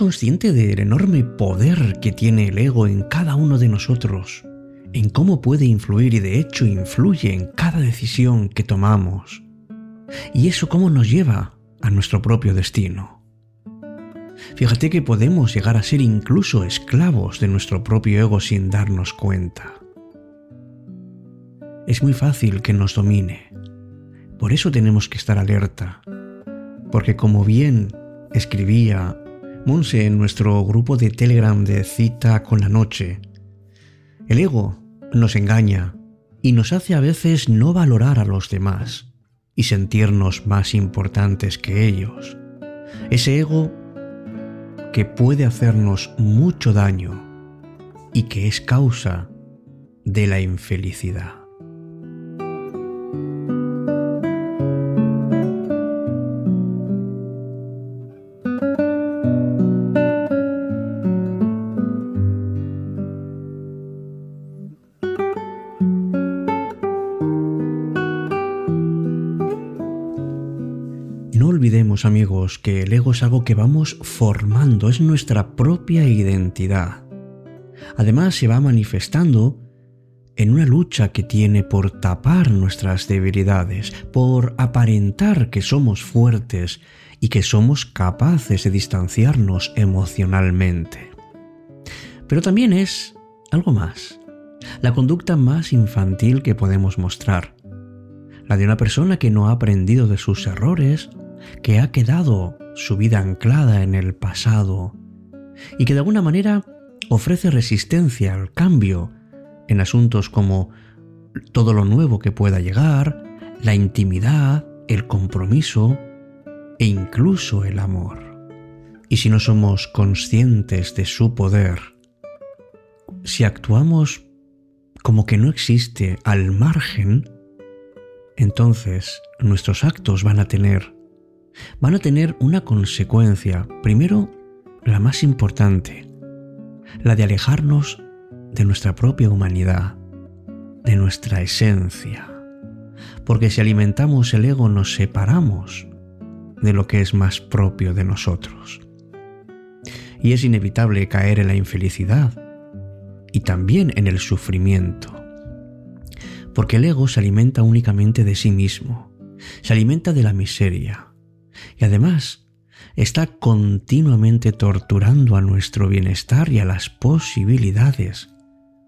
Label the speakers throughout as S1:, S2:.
S1: consciente del enorme poder que tiene el ego en cada uno de nosotros? En cómo puede influir y de hecho influye en cada decisión que tomamos. Y eso cómo nos lleva a nuestro propio destino. Fíjate que podemos llegar a ser incluso esclavos de nuestro propio ego sin darnos cuenta. Es muy fácil que nos domine. Por eso tenemos que estar alerta. Porque como bien escribía Monse en nuestro grupo de Telegram de cita con la noche, el ego nos engaña y nos hace a veces no valorar a los demás y sentirnos más importantes que ellos. Ese ego que puede hacernos mucho daño y que es causa de la infelicidad. Amigos, que el ego es algo que vamos formando, es nuestra propia identidad. Además, se va manifestando en una lucha que tiene por tapar nuestras debilidades, por aparentar que somos fuertes y que somos capaces de distanciarnos emocionalmente. Pero también es algo más, la conducta más infantil que podemos mostrar, la de una persona que no ha aprendido de sus errores que ha quedado su vida anclada en el pasado y que de alguna manera ofrece resistencia al cambio en asuntos como todo lo nuevo que pueda llegar, la intimidad, el compromiso e incluso el amor. Y si no somos conscientes de su poder, si actuamos como que no existe al margen, entonces nuestros actos van a tener van a tener una consecuencia, primero la más importante, la de alejarnos de nuestra propia humanidad, de nuestra esencia. Porque si alimentamos el ego nos separamos de lo que es más propio de nosotros. Y es inevitable caer en la infelicidad y también en el sufrimiento. Porque el ego se alimenta únicamente de sí mismo, se alimenta de la miseria, y además está continuamente torturando a nuestro bienestar y a las posibilidades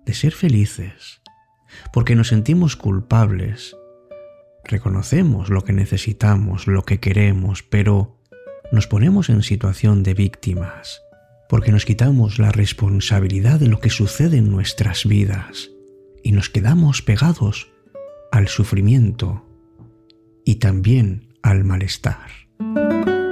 S1: de ser felices, porque nos sentimos culpables, reconocemos lo que necesitamos, lo que queremos, pero nos ponemos en situación de víctimas, porque nos quitamos la responsabilidad de lo que sucede en nuestras vidas y nos quedamos pegados al sufrimiento y también al malestar.
S2: Música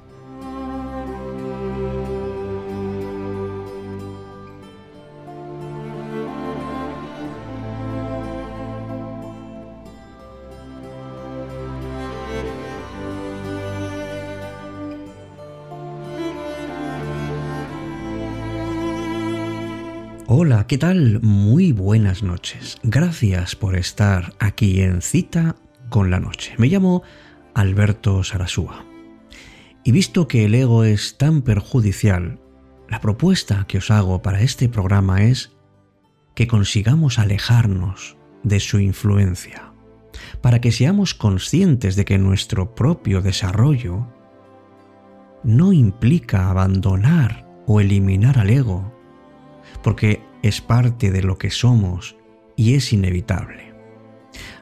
S1: Hola, ¿qué tal? Muy buenas noches. Gracias por estar aquí en cita con la noche. Me llamo Alberto Sarasúa. Y visto que el ego es tan perjudicial, la propuesta que os hago para este programa es que consigamos alejarnos de su influencia, para que seamos conscientes de que nuestro propio desarrollo no implica abandonar o eliminar al ego, porque es parte de lo que somos y es inevitable.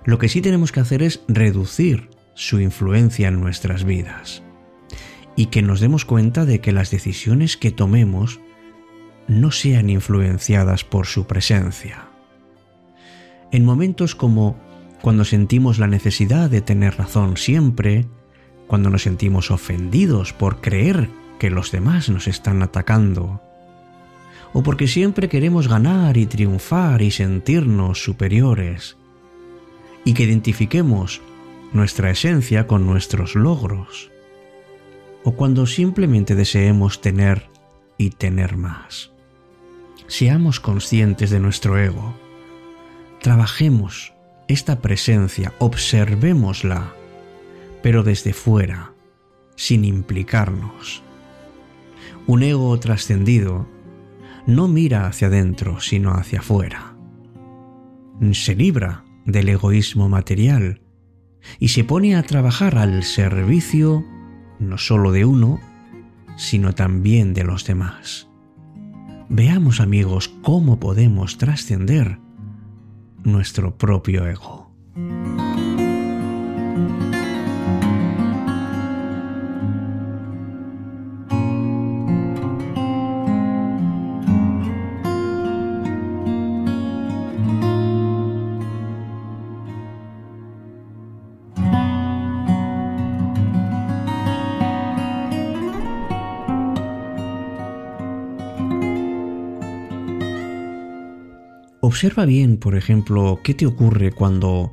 S1: Lo que sí tenemos que hacer es reducir su influencia en nuestras vidas y que nos demos cuenta de que las decisiones que tomemos no sean influenciadas por su presencia. En momentos como cuando sentimos la necesidad de tener razón siempre, cuando nos sentimos ofendidos por creer que los demás nos están atacando, o porque siempre queremos ganar y triunfar y sentirnos superiores, y que identifiquemos nuestra esencia con nuestros logros, o cuando simplemente deseemos tener y tener más. Seamos conscientes de nuestro ego, trabajemos esta presencia, observémosla, pero desde fuera, sin implicarnos. Un ego trascendido no mira hacia adentro, sino hacia afuera. Se libra del egoísmo material y se pone a trabajar al servicio no solo de uno, sino también de los demás. Veamos amigos cómo podemos trascender nuestro propio ego. Observa bien, por ejemplo, qué te ocurre cuando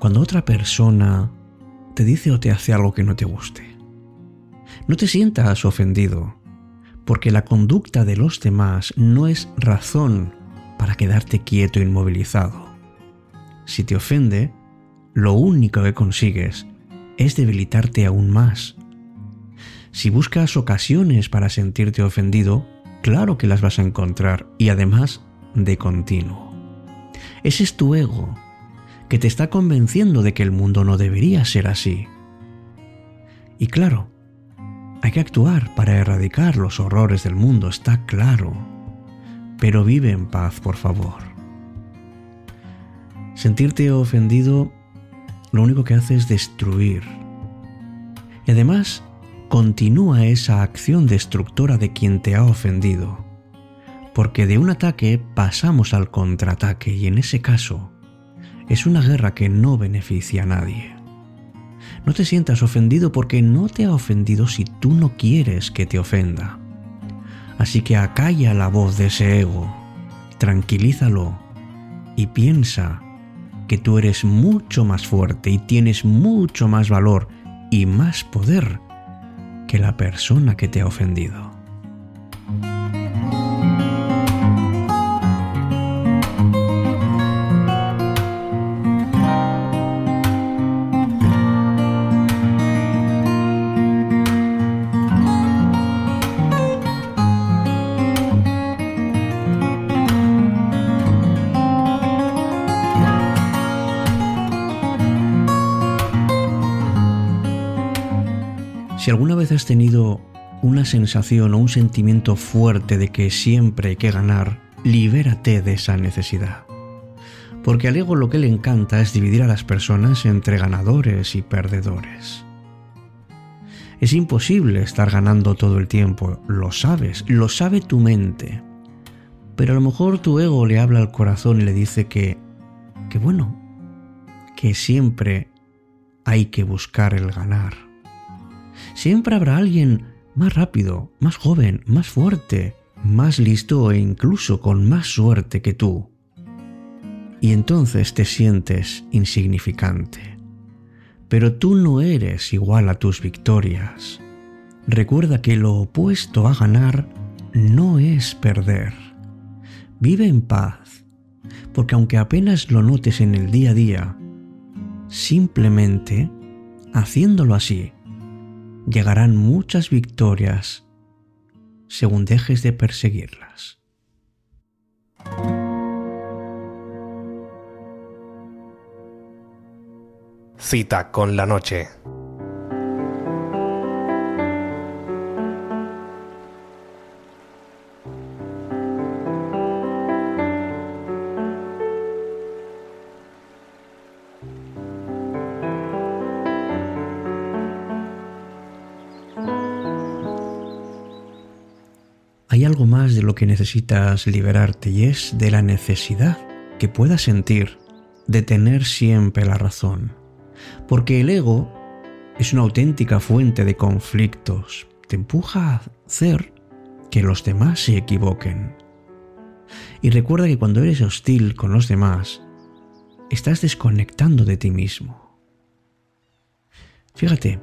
S1: cuando otra persona te dice o te hace algo que no te guste. No te sientas ofendido, porque la conducta de los demás no es razón para quedarte quieto e inmovilizado. Si te ofende, lo único que consigues es debilitarte aún más. Si buscas ocasiones para sentirte ofendido, claro que las vas a encontrar y además de continuo. Ese es tu ego, que te está convenciendo de que el mundo no debería ser así. Y claro, hay que actuar para erradicar los horrores del mundo, está claro. Pero vive en paz, por favor. Sentirte ofendido lo único que hace es destruir. Y además, continúa esa acción destructora de quien te ha ofendido porque de un ataque pasamos al contraataque y en ese caso es una guerra que no beneficia a nadie. No te sientas ofendido porque no te ha ofendido si tú no quieres que te ofenda. Así que acalla la voz de ese ego, tranquilízalo y piensa que tú eres mucho más fuerte y tienes mucho más valor y más poder que la persona que te ha ofendido. Vez has tenido una sensación o un sentimiento fuerte de que siempre hay que ganar, libérate de esa necesidad. Porque al ego lo que le encanta es dividir a las personas entre ganadores y perdedores. Es imposible estar ganando todo el tiempo, lo sabes, lo sabe tu mente. Pero a lo mejor tu ego le habla al corazón y le dice que, que bueno, que siempre hay que buscar el ganar siempre habrá alguien más rápido, más joven, más fuerte, más listo e incluso con más suerte que tú. Y entonces te sientes insignificante. Pero tú no eres igual a tus victorias. Recuerda que lo opuesto a ganar no es perder. Vive en paz, porque aunque apenas lo notes en el día a día, simplemente haciéndolo así, llegarán muchas victorias según dejes de perseguirlas.
S3: Cita con la noche.
S1: Necesitas liberarte y es de la necesidad que puedas sentir de tener siempre la razón. Porque el ego es una auténtica fuente de conflictos. Te empuja a hacer que los demás se equivoquen. Y recuerda que cuando eres hostil con los demás, estás desconectando de ti mismo. Fíjate,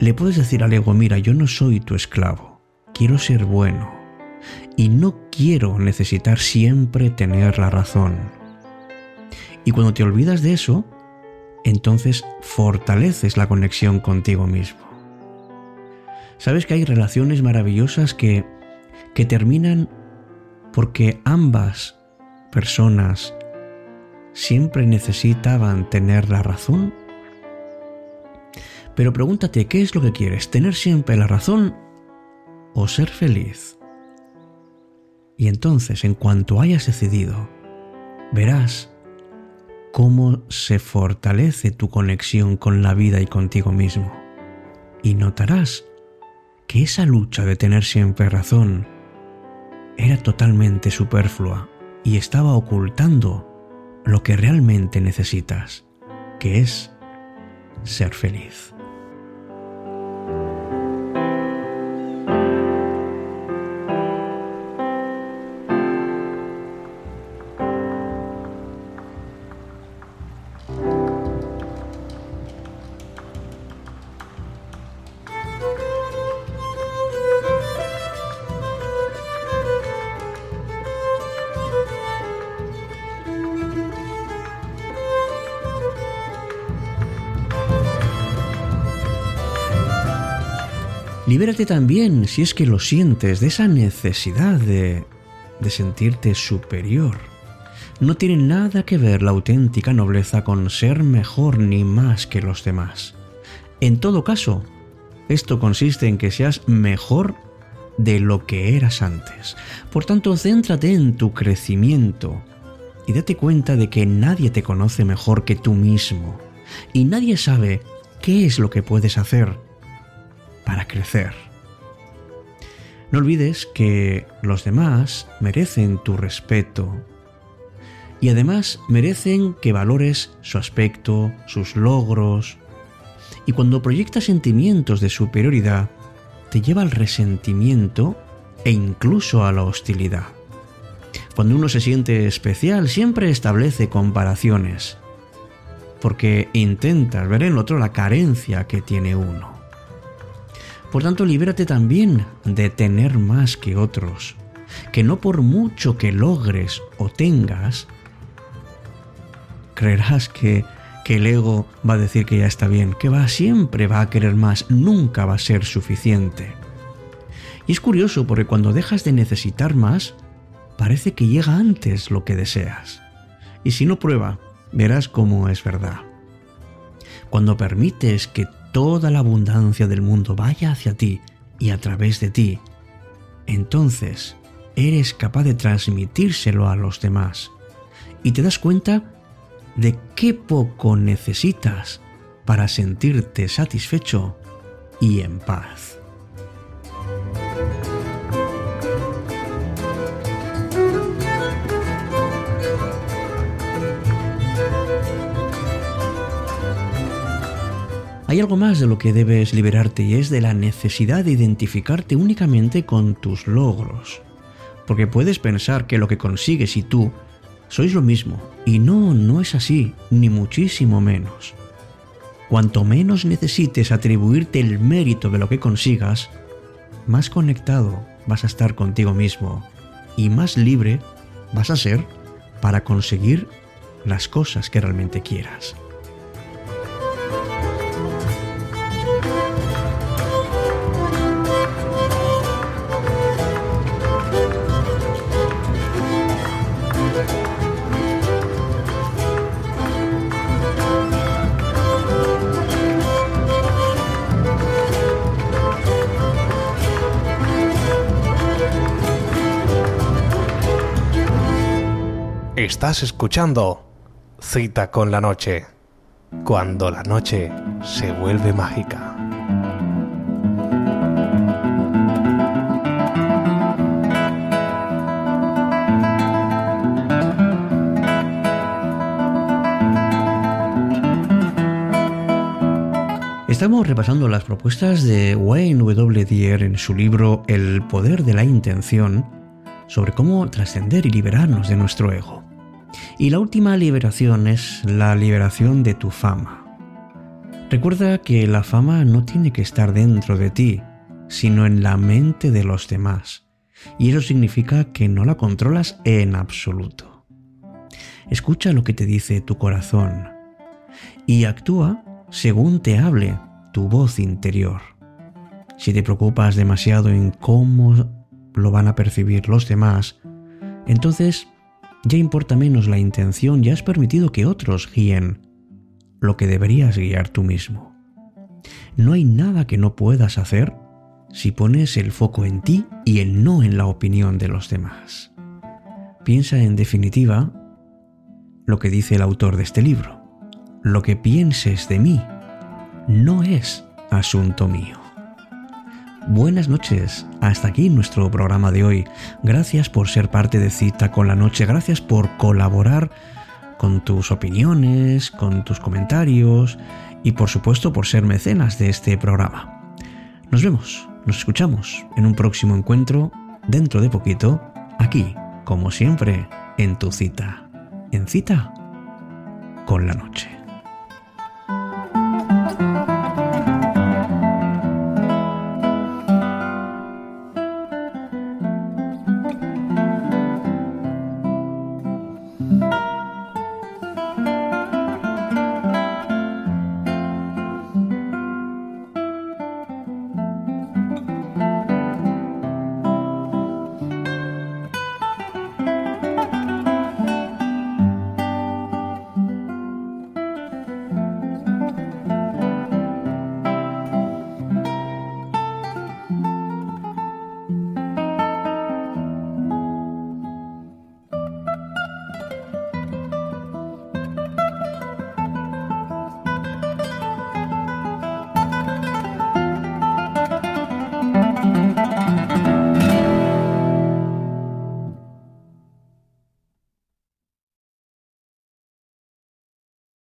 S1: le puedes decir al ego, mira, yo no soy tu esclavo, quiero ser bueno y no quiero necesitar siempre tener la razón. Y cuando te olvidas de eso, entonces fortaleces la conexión contigo mismo. Sabes que hay relaciones maravillosas que, que terminan porque ambas personas siempre necesitaban tener la razón. Pero pregúntate, ¿qué es lo que quieres? ¿Tener siempre la razón o ser feliz? Y entonces, en cuanto hayas decidido, verás cómo se fortalece tu conexión con la vida y contigo mismo. Y notarás que esa lucha de tener siempre razón era totalmente superflua y estaba ocultando lo que realmente necesitas, que es ser feliz. Libérate también, si es que lo sientes, de esa necesidad de, de sentirte superior. No tiene nada que ver la auténtica nobleza con ser mejor ni más que los demás. En todo caso, esto consiste en que seas mejor de lo que eras antes. Por tanto, céntrate en tu crecimiento y date cuenta de que nadie te conoce mejor que tú mismo y nadie sabe qué es lo que puedes hacer para crecer. No olvides que los demás merecen tu respeto y además merecen que valores su aspecto, sus logros. Y cuando proyectas sentimientos de superioridad, te lleva al resentimiento e incluso a la hostilidad. Cuando uno se siente especial, siempre establece comparaciones, porque intentas ver en el otro la carencia que tiene uno. Por tanto, libérate también de tener más que otros, que no por mucho que logres o tengas, creerás que, que el ego va a decir que ya está bien, que va siempre va a querer más, nunca va a ser suficiente. Y es curioso porque cuando dejas de necesitar más, parece que llega antes lo que deseas. Y si no prueba, verás cómo es verdad. Cuando permites que toda la abundancia del mundo vaya hacia ti y a través de ti, entonces eres capaz de transmitírselo a los demás y te das cuenta de qué poco necesitas para sentirte satisfecho y en paz. Hay algo más de lo que debes liberarte y es de la necesidad de identificarte únicamente con tus logros. Porque puedes pensar que lo que consigues y tú sois lo mismo. Y no, no es así, ni muchísimo menos. Cuanto menos necesites atribuirte el mérito de lo que consigas, más conectado vas a estar contigo mismo y más libre vas a ser para conseguir las cosas que realmente quieras.
S3: Estás escuchando Cita con la Noche, cuando la noche se vuelve mágica.
S1: Estamos repasando las propuestas de Wayne W. Dyer en su libro El poder de la intención sobre cómo trascender y liberarnos de nuestro ego. Y la última liberación es la liberación de tu fama. Recuerda que la fama no tiene que estar dentro de ti, sino en la mente de los demás. Y eso significa que no la controlas en absoluto. Escucha lo que te dice tu corazón y actúa según te hable tu voz interior. Si te preocupas demasiado en cómo lo van a percibir los demás, entonces ya importa menos la intención y has permitido que otros guíen lo que deberías guiar tú mismo. No hay nada que no puedas hacer si pones el foco en ti y en no en la opinión de los demás. Piensa en definitiva lo que dice el autor de este libro. Lo que pienses de mí no es asunto mío. Buenas noches, hasta aquí nuestro programa de hoy. Gracias por ser parte de Cita con la Noche, gracias por colaborar con tus opiniones, con tus comentarios y por supuesto por ser mecenas de este programa. Nos vemos, nos escuchamos en un próximo encuentro dentro de poquito, aquí, como siempre, en tu cita, en cita con la noche.